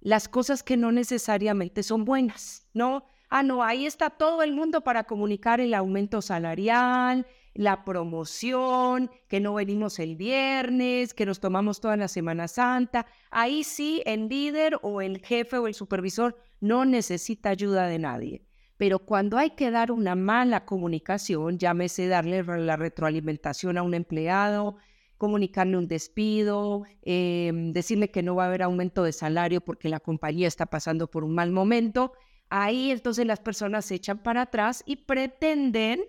las cosas que no necesariamente son buenas, ¿no? Ah, no, ahí está todo el mundo para comunicar el aumento salarial, la promoción, que no venimos el viernes, que nos tomamos toda la Semana Santa. Ahí sí, el líder o el jefe o el supervisor no necesita ayuda de nadie. Pero cuando hay que dar una mala comunicación, llámese darle la retroalimentación a un empleado, comunicarle un despido, em, decirle que no va a haber aumento de salario porque la compañía está pasando por un mal momento, ahí entonces las personas se echan para atrás y pretenden,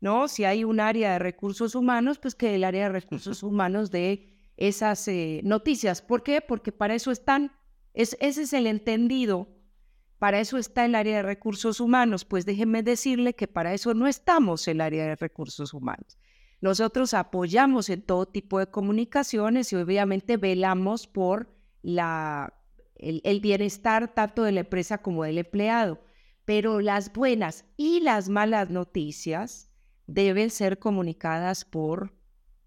¿no? Si hay un área de recursos humanos, pues que el área de recursos humanos dé esas eh, noticias. ¿Por qué? Porque para eso están, es, ese es el entendido, para eso está el área de recursos humanos. Pues déjenme decirle que para eso no estamos el área de recursos humanos. Nosotros apoyamos en todo tipo de comunicaciones y obviamente velamos por la, el bienestar tanto de la empresa como del empleado. Pero las buenas y las malas noticias deben ser comunicadas por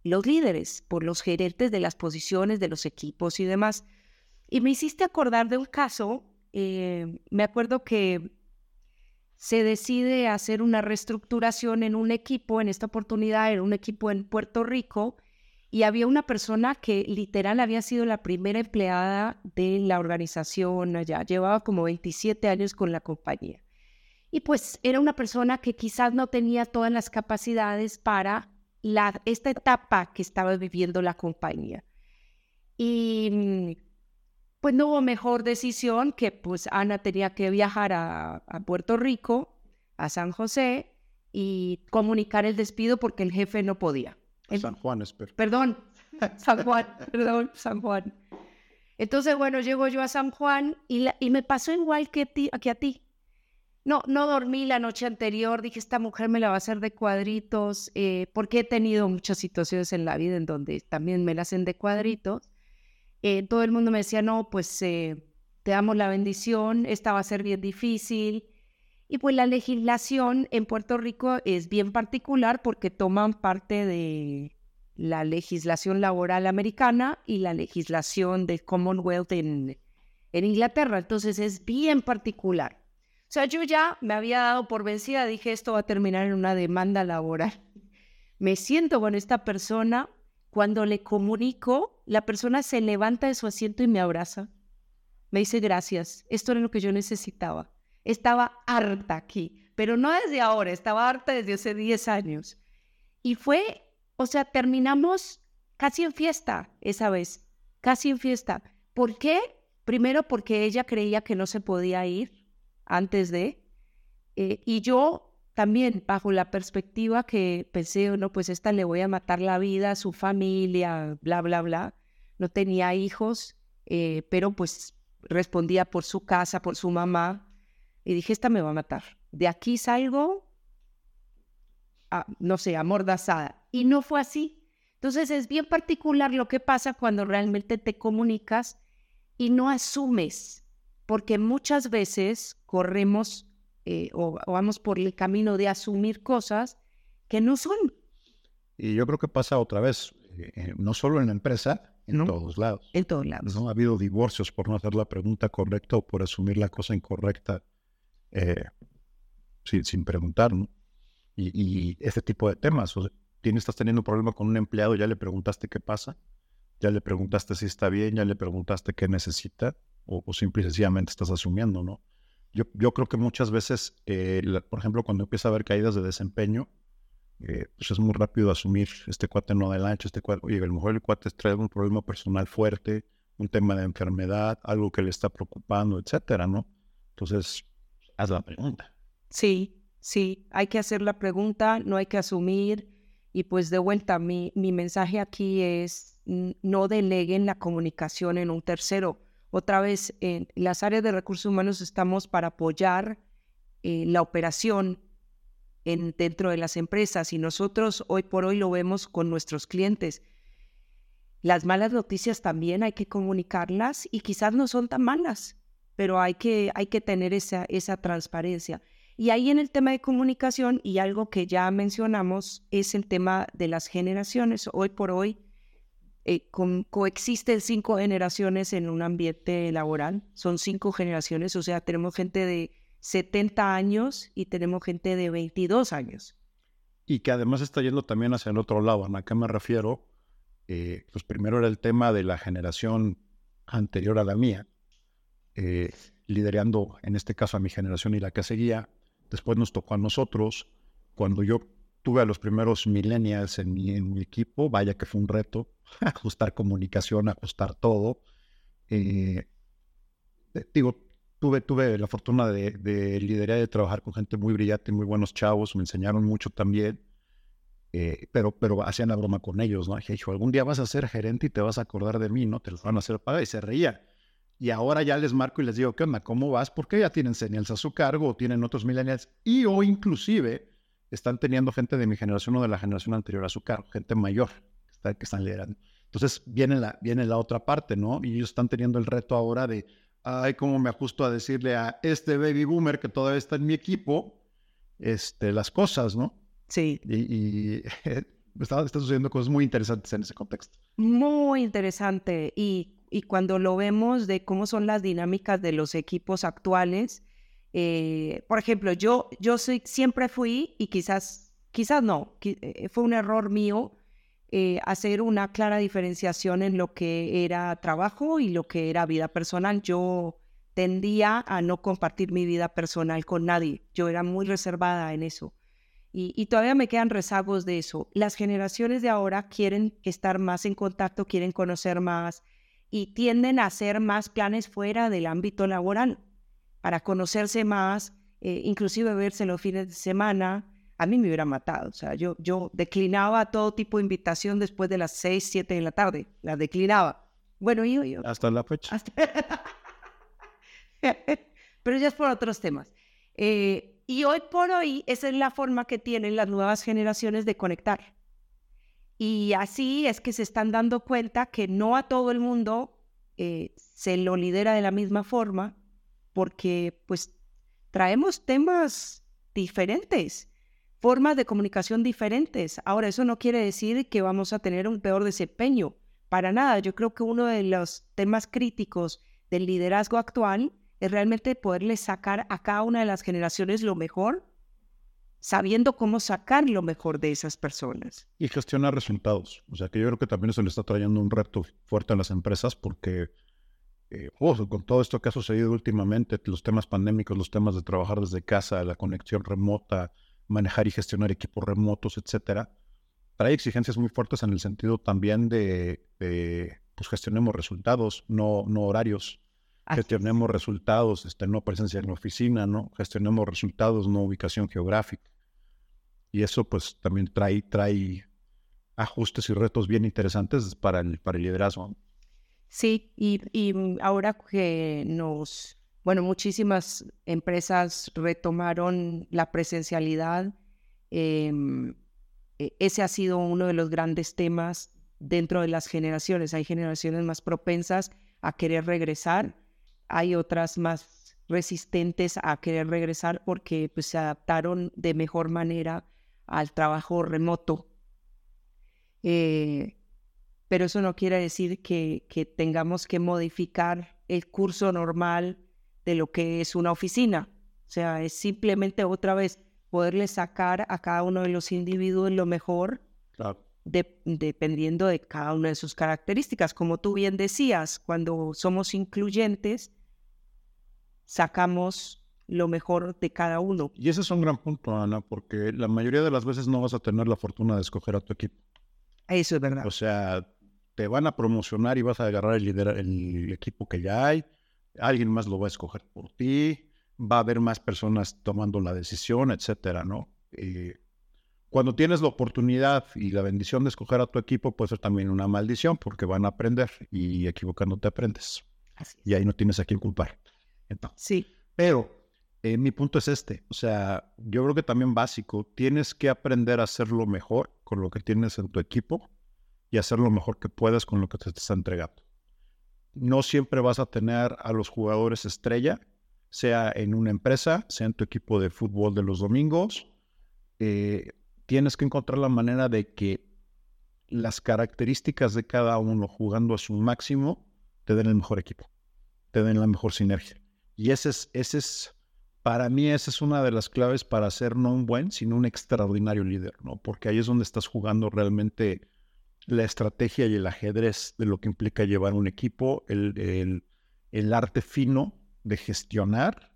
los líderes, por los gerentes de las posiciones, de los equipos y demás. Y me hiciste acordar de un caso, eh, me acuerdo que se decide hacer una reestructuración en un equipo, en esta oportunidad era un equipo en Puerto Rico, y había una persona que literal había sido la primera empleada de la organización allá, llevaba como 27 años con la compañía. Y pues era una persona que quizás no tenía todas las capacidades para la, esta etapa que estaba viviendo la compañía. Y mm, pues no hubo mejor decisión que pues Ana tenía que viajar a, Puerto Rico, a San José, y comunicar el despido porque el jefe no podía. San Juan, espero. Perdón, San Juan, perdón, San Juan. Entonces, bueno, llego yo a San Juan y, y me pasó igual que, que a ti. No, no dormí la noche anterior, dije, esta mujer me la va a hacer de cuadritos, eh, porque he tenido muchas situaciones en la vida en donde también me la hacen de cuadritos. Eh, todo el mundo me decía, no, pues eh, te damos la bendición, esta va a ser bien difícil. Y pues la legislación en Puerto Rico es bien particular porque toman parte de la legislación laboral americana y la legislación del Commonwealth en, en Inglaterra. Entonces es bien particular. O sea, yo ya me había dado por vencida, dije, esto va a terminar en una demanda laboral. Me siento con esta persona, cuando le comunico, la persona se levanta de su asiento y me abraza. Me dice, gracias, esto era lo que yo necesitaba. Estaba harta aquí, pero no desde ahora, estaba harta desde hace 10 años. Y fue, o sea, terminamos casi en fiesta esa vez, casi en fiesta. ¿Por qué? Primero porque ella creía que no se podía ir antes de. Eh, y yo también, bajo la perspectiva que pensé, no, pues esta le voy a matar la vida a su familia, bla, bla, bla. No tenía hijos, eh, pero pues respondía por su casa, por su mamá. Y dije, esta me va a matar. De aquí salgo, no sé, amordazada. Y no fue así. Entonces es bien particular lo que pasa cuando realmente te comunicas y no asumes porque muchas veces corremos eh, o, vamos por el camino de asumir cosas que no son. Y yo creo que pasa otra vez, eh, no solo en la empresa, en todos lados. En todos lados. ¿no? Ha habido divorcios por no hacer la pregunta correcta o por asumir la cosa incorrecta eh, sin, sin, preguntar, ¿no? Y, ese tipo de temas. O sea, tienes, estás teniendo un problema con un empleado, ya le preguntaste qué pasa, ya le preguntaste si está bien, ya le preguntaste qué necesita o, simple y sencillamente estás asumiendo, ¿no? Yo, yo creo que muchas veces, eh, por ejemplo, cuando empieza a haber caídas de desempeño, eh, pues es muy rápido asumir, este cuate no adelante, este cuate, oye, a lo mejor el cuate trae un problema personal fuerte, un tema de enfermedad, algo que le está preocupando, etcétera, ¿no? Entonces, haz la pregunta. Sí, sí, hay que hacer la pregunta, no hay que asumir. Y pues de vuelta, mi, mi mensaje aquí es no deleguen la comunicación en un tercero otra vez, en las áreas de recursos humanos estamos para apoyar eh, la operación en, dentro de las empresas y nosotros hoy por hoy lo vemos con nuestros clientes. Las malas noticias también hay que comunicarlas y quizás no son tan malas, pero hay que, hay que tener esa, esa transparencia. Y ahí en el tema de comunicación y algo que ya mencionamos es el tema de las generaciones. Hoy por hoy eh, coexisten cinco generaciones en un ambiente laboral. Son cinco generaciones, o sea, tenemos gente de 70 años y tenemos gente de 22 años. Y que además está yendo también hacia el otro lado. ¿A qué me refiero? Eh, pues primero era el tema de la generación anterior a la mía, eh, liderando en este caso a mi generación y la que seguía. Después nos tocó a nosotros. Cuando yo tuve a los primeros millennials en mi equipo, vaya que fue un reto ajustar comunicación, ajustar todo. Eh, digo, tuve, tuve la fortuna de, liderar y de trabajar con gente muy brillante, muy buenos chavos, me enseñaron mucho también. eh, pero, pero hacían la broma con ellos, ¿no? Dije, algún día vas a ser gerente y te vas a acordar de mí, ¿no? Te lo van a hacer pagar. Y se reía. Y ahora ya les marco y les digo, ¿qué onda? ¿Cómo vas? Porque ya tienen señales a su cargo o tienen otros millennials. Y o inclusive están teniendo gente de mi generación o de la generación anterior a su cargo, gente mayor que, está, que están liderando. Entonces viene la, viene la otra parte, ¿no? Y ellos están teniendo el reto ahora de, ay, ¿cómo me ajusto a decirle a este baby boomer que todavía está en mi equipo este, las cosas, ¿no? Sí. Y, está, sucediendo cosas muy interesantes en ese contexto. Muy interesante. Y, y, cuando lo vemos de cómo son las dinámicas de los equipos actuales, eh, por ejemplo, yo, yo soy, siempre fui, y quizás, quizás no, eh, fue un error mío eh, hacer una clara diferenciación en lo que era trabajo y lo que era vida personal. Yo tendía a no compartir mi vida personal con nadie. Yo era muy reservada en eso. Y, todavía me quedan rezagos de eso. Las generaciones de ahora quieren estar más en contacto, quieren conocer más y tienden a hacer más planes fuera del ámbito laboral para conocerse más, eh, inclusive verse los fines de semana. A mí me hubiera matado. O sea, yo, yo declinaba todo tipo de invitación después de las 6, 7 de la tarde. La declinaba. Bueno, yo... yo hasta la fecha. Pero ya es por otros temas. Eh, y hoy por hoy esa es la forma que tienen las nuevas generaciones de conectar. Y así es que se están dando cuenta que no a todo el mundo eh, se lo lidera de la misma forma, porque pues traemos temas diferentes, formas de comunicación diferentes. Ahora, eso no quiere decir que vamos a tener un peor desempeño, para nada. Yo creo que uno de los temas críticos del liderazgo actual es realmente poderle sacar a cada una de las generaciones lo mejor, sabiendo cómo sacar lo mejor de esas personas. Y gestionar resultados. O sea, que yo creo que también eso le está trayendo un reto fuerte a las empresas porque oh, con todo esto que ha sucedido últimamente, los temas pandémicos, los temas de trabajar desde casa, la conexión remota, manejar y gestionar equipos remotos, etcétera, trae exigencias muy fuertes en el sentido también de, de pues gestionemos resultados, no, no horarios gestionemos resultados, este, no presencia en la oficina, ¿no? Gestionemos resultados, no ubicación geográfica. Y eso pues también trae, trae ajustes y retos bien interesantes para el, para el liderazgo. Sí, y, y ahora que nos, bueno, muchísimas empresas retomaron la presencialidad, em, e, ese ha sido uno de los grandes temas dentro de las generaciones. Hay generaciones más propensas a querer regresar hay otras más resistentes a querer regresar porque pues, se adaptaron de mejor manera al trabajo remoto. Eh, pero eso no quiere decir que, que, tengamos que modificar el curso normal de lo que es una oficina. O sea, es simplemente otra vez poderle sacar a cada uno de los individuos lo mejor, dependiendo de cada una de sus características. Como tú bien decías, cuando somos incluyentes, sacamos lo mejor de cada uno. Y ese es un gran punto, Ana, porque la mayoría de las veces no vas a tener la fortuna de escoger a tu equipo. Eso es verdad. O sea, te van a promocionar y vas a agarrar el, el equipo que ya hay, alguien más lo va a escoger por ti, va a haber más personas tomando la decisión, etcétera, ¿no? cuando tienes la oportunidad y la bendición de escoger a tu equipo, puede ser también una maldición porque van a aprender y equivocándote aprendes. Y ahí no tienes a quién culpar. Sí. Pero eh, mi punto es este, o sea, yo creo que también básico, tienes que aprender a hacerlo mejor con lo que tienes en tu equipo y hacer lo mejor que puedas con lo que te está entregando. No siempre vas a tener a los jugadores estrella, sea en una empresa, sea en tu equipo de fútbol de los domingos. Eh, tienes que encontrar la manera de que las características de cada uno jugando a su máximo te den el mejor equipo, te den la mejor sinergia. Y ese es, ese es, para mí, esa es una de las claves para ser no un buen, sino un extraordinario líder, ¿no? Porque ahí es donde estás jugando realmente la estrategia y el ajedrez de lo que implica llevar un equipo, el, el, arte fino de gestionar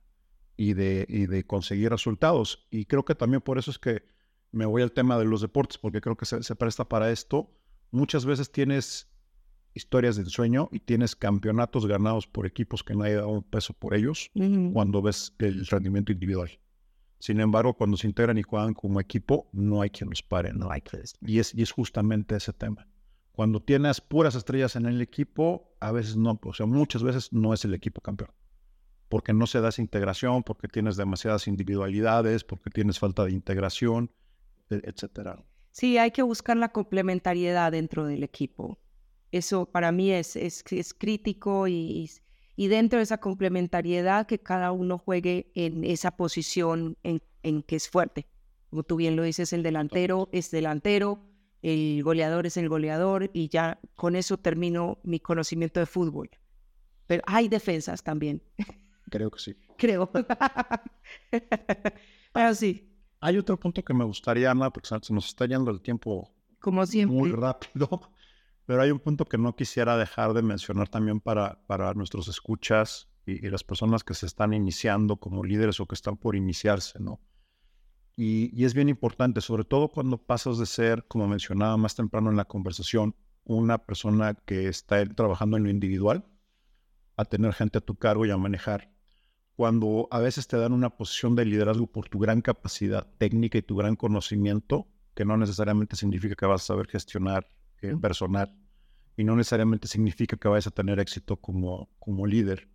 y de, y de conseguir resultados. Y creo que también por eso es que me voy al tema de los deportes, porque creo que se, se presta para esto. Muchas veces tienes historias de sueño y tienes campeonatos ganados por equipos que no hay dado un peso por ellos cuando ves el rendimiento individual. Sin embargo, cuando se integran y juegan como equipo, no hay quien los pare, ¿no? hay que Y es, y es justamente ese tema. Cuando tienes puras estrellas en el equipo, a veces no, o sea, muchas veces no es el equipo campeón. Porque no se da esa integración, porque tienes demasiadas individualidades, porque tienes falta de integración, e- etcétera. Sí, hay que buscar la complementariedad dentro del equipo. Eso para mí es, es, es crítico y, y dentro de esa complementariedad que cada uno juegue en esa posición en, en que es fuerte. Como tú bien lo dices, el delantero es delantero, el goleador es el goleador y ya con eso termino mi conocimiento de fútbol. Pero hay defensas también, Creo que sí. creo. Pero sí, Hay otro punto que me gustaría, Ana, porque se nos está yendo el tiempo como siempre. muy rápido, pero hay un punto que no quisiera dejar de mencionar también para, para nuestros escuchas y, las personas que se están iniciando como líderes o que están por iniciarse, ¿no? Y, y es bien importante, sobre todo cuando pasas de ser, como mencionaba más temprano en la conversación, una persona que está trabajando en lo individual, a tener gente a tu cargo y a manejar. Cuando a veces te dan una posición de liderazgo por tu gran capacidad técnica y tu gran conocimiento, que no necesariamente significa que vas a saber gestionar eh, personal y no necesariamente significa que vayas a tener éxito como, como líder.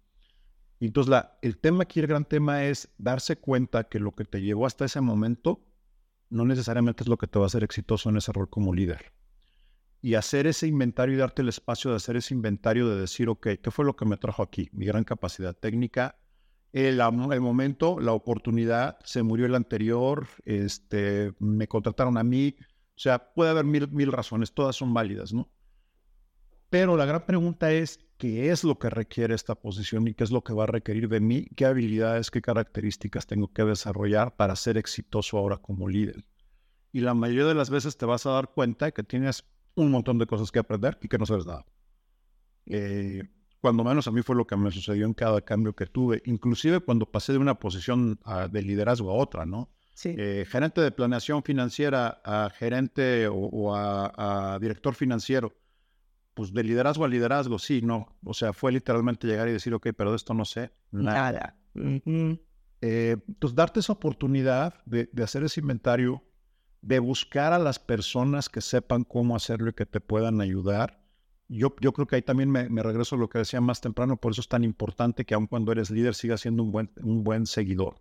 Y entonces la, el tema aquí, el gran tema es darse cuenta que lo que te llevó hasta ese momento no necesariamente es lo que te va a hacer exitoso en ese rol como líder. Y hacer ese inventario y darte el espacio de hacer ese inventario de decir, ok, ¿qué fue lo que me trajo aquí? Mi gran capacidad técnica, el, el momento, la oportunidad, se murió el anterior, este, me contrataron a mí. O sea, puede haber mil, mil razones, todas son válidas, ¿no? Pero la gran pregunta es, ¿qué es lo que requiere esta posición y qué es lo que va a requerir de mí? ¿Qué habilidades, qué características tengo que desarrollar para ser exitoso ahora como líder? Y la mayoría de las veces te vas a dar cuenta que tienes un montón de cosas que aprender y que no sabes nada. Eh, cuando menos a mí fue lo que me sucedió en cada cambio que tuve, inclusive cuando pasé de una posición ah, de liderazgo a otra, ¿no? Sí. Eh, gerente de planeación financiera a gerente o, o a, a director financiero, pues de liderazgo a liderazgo, sí, no. O sea, fue literalmente llegar y decir, ok, pero de esto no sé nada. Nada. Ujú. Eh, entonces, darte esa oportunidad de, de hacer ese inventario, de buscar a las personas que sepan cómo hacerlo y que te puedan ayudar. Yo, yo creo que ahí también me, me regreso a lo que decía más temprano, por eso es tan importante que aun cuando eres líder sigas siendo un buen, un buen seguidor,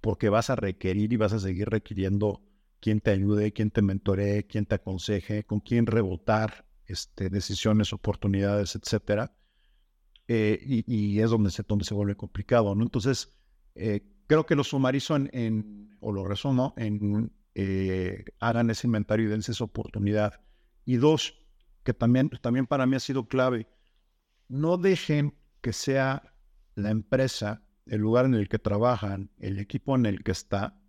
porque vas a requerir y vas a seguir requiriendo quien te ayude, quien te mentoree, quien te aconseje, con quién rebotar este, decisiones, oportunidades, etcétera. Eh, y, es donde se, donde se vuelve complicado, ¿no? Entonces, eh, creo que lo sumarizo en, en- o lo resumo en eh, hagan ese inventario y dense esa oportunidad. Y dos, que también, también para mí ha sido clave, no dejen que sea la empresa, el lugar en el que trabajan, el equipo en el que está,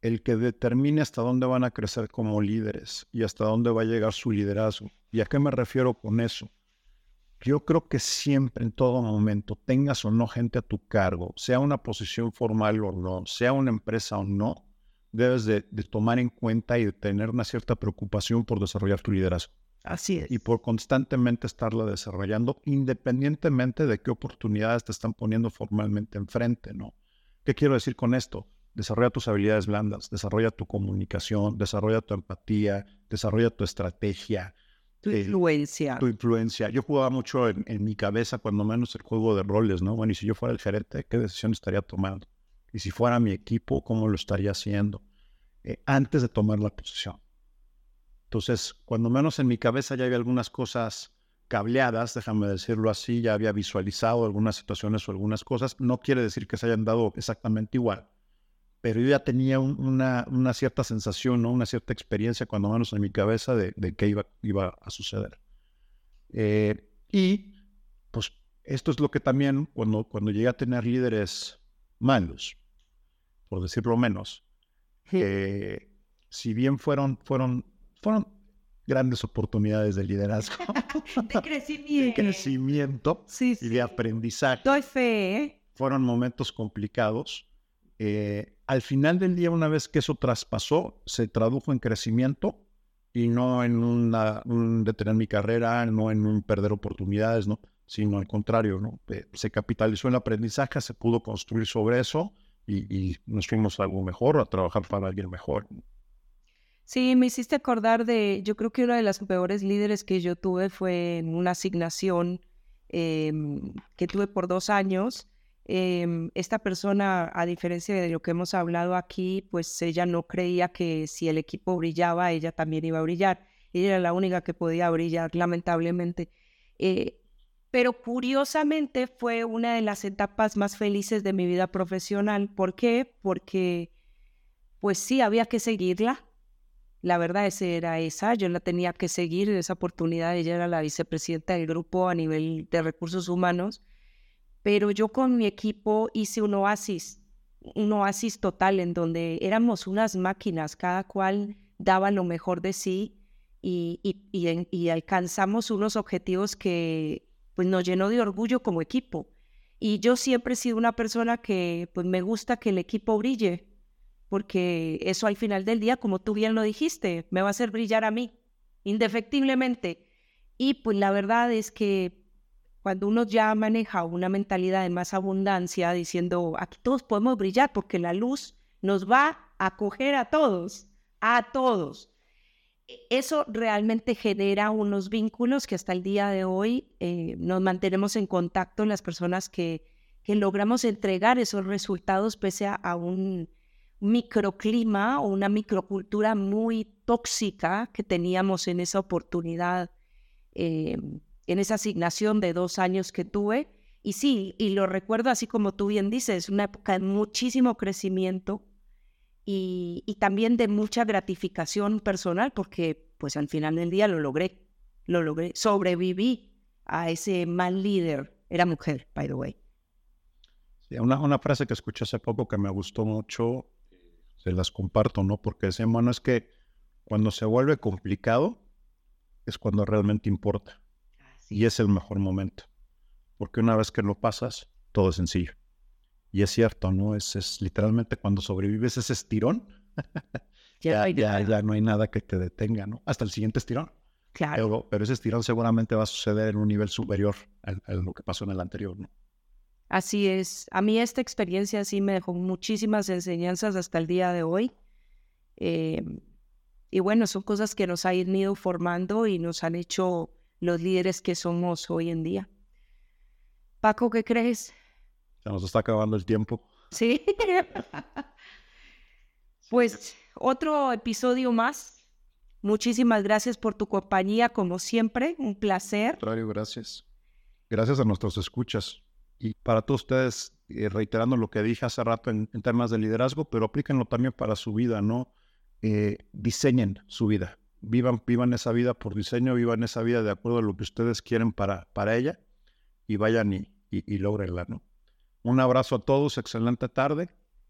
el que determine hasta dónde van a crecer como líderes y hasta dónde va a llegar su liderazgo. ¿Y a qué me refiero con eso? Yo creo que siempre, en todo momento, tengas o no gente a tu cargo, sea una posición formal o no, sea una empresa o no, debes de, de tomar en cuenta y de tener una cierta preocupación por desarrollar tu liderazgo Así es. y por constantemente estarla desarrollando, independientemente de qué oportunidades te están poniendo formalmente enfrente, ¿no? ¿Qué quiero decir con esto? Desarrolla tus habilidades blandas, desarrolla tu comunicación, desarrolla tu empatía, desarrolla tu estrategia, tu eh, influencia. tu influencia. Yo jugaba mucho en, en mi cabeza, cuando menos el juego de roles, ¿no? Bueno, y si yo fuera el gerente, ¿qué decisión estaría tomando? Y si fuera mi equipo, ¿cómo lo estaría haciendo? Eh, antes de tomar la posición. Entonces, cuando menos en mi cabeza ya había algunas cosas cableadas, déjame decirlo así, ya había visualizado algunas situaciones o algunas cosas. No quiere decir que se hayan dado exactamente igual, pero yo ya tenía un- una, una cierta sensación, ¿no? una cierta experiencia, cuando menos en mi cabeza, de, de qué iba, iba a suceder. Eh, y pues esto es lo que también cuando, cuando llegué a tener líderes malos, por decirlo menos, eh, si bien fueron, fueron, fueron grandes oportunidades de liderazgo, de de crecimiento. crecimiento Sí, y sí. de aprendizaje, Doy fe, ¿eh? fueron momentos complicados. Eh, al final del día, una vez que eso traspasó, se tradujo en crecimiento y no en una, un detener mi carrera, no en un perder oportunidades, ¿no? sino al contrario, ¿no? Eh, se capitalizó el aprendizaje, se pudo construir sobre eso y, nos fuimos a algo mejor, a trabajar para alguien mejor. Sí, me hiciste acordar de, yo creo que una de las peores líderes que yo tuve fue en una asignación em, que tuve por dos años. Em, esta persona, a diferencia de lo que hemos hablado aquí, pues ella no creía que si el equipo brillaba, ella también iba a brillar. Ella era la única que podía brillar, lamentablemente. Eh, pero curiosamente fue una de las etapas más felices de mi vida profesional. ¿Por qué? Porque, pues sí, había que seguirla. La verdad esa era esa, yo la tenía que seguir, esa oportunidad, ella era la vicepresidenta del grupo a nivel de recursos humanos, pero yo con mi equipo hice un oasis, un oasis total en donde éramos unas máquinas, cada cual daba lo mejor de sí y, y alcanzamos unos objetivos que pues nos llenó de orgullo como equipo. Y yo siempre he sido una persona que pues me gusta que el equipo brille, porque eso al final del día, como tú bien lo dijiste, me va a hacer brillar a mí, indefectiblemente. Y pues la verdad es que cuando uno ya maneja una mentalidad de más abundancia, diciendo, aquí todos podemos brillar porque la luz nos va a coger a todos, a todos. E, eso realmente genera unos vínculos que hasta el día de hoy eh, nos mantenemos en contacto las personas que, que, logramos entregar esos resultados pese a, un microclima o una microcultura muy tóxica que teníamos en esa oportunidad, eh, en esa asignación de dos años que tuve. Y sí, y lo recuerdo así como tú bien dices, una época de muchísimo crecimiento, y, también de mucha gratificación personal porque pues al final del día lo logré, lo logré, sobreviví a ese mal líder, era mujer, by the way. Sí, una, una frase que escuché hace poco que me gustó mucho, se las comparto, ¿no? Porque decía, bueno, es que cuando se vuelve complicado es cuando realmente importa. Y es el mejor momento. Porque una vez que lo pasas, todo es sencillo. Y es cierto, ¿no? Es, es literalmente cuando sobrevives ese estirón, ya, ya, no hay nada que te detenga, ¿no? Hasta el siguiente estirón. Claro. Pero, ese estirón seguramente va a suceder en un nivel superior a, lo que pasó en el anterior, ¿no? Así es. A mí esta experiencia sí me dejó muchísimas enseñanzas hasta el día de hoy. Em, y bueno, son cosas que nos han ido formando y nos han hecho los líderes que somos hoy en día. Paco, ¿qué crees? Se nos está acabando el tiempo. Sí. pues otro episodio más. Muchísimas gracias por tu compañía, como siempre. Un placer. gracias. Gracias a nuestros escuchas. Y para todos ustedes, eh, reiterando lo que dije hace rato en, temas de liderazgo, pero aplíquenlo también para su vida, ¿no? Eh, diseñen su vida. Vivan, vivan esa vida por diseño, vivan esa vida de acuerdo a lo que ustedes quieren para, para ella y vayan y, y, y logrenla, ¿no? Un abrazo a todos, excelente tarde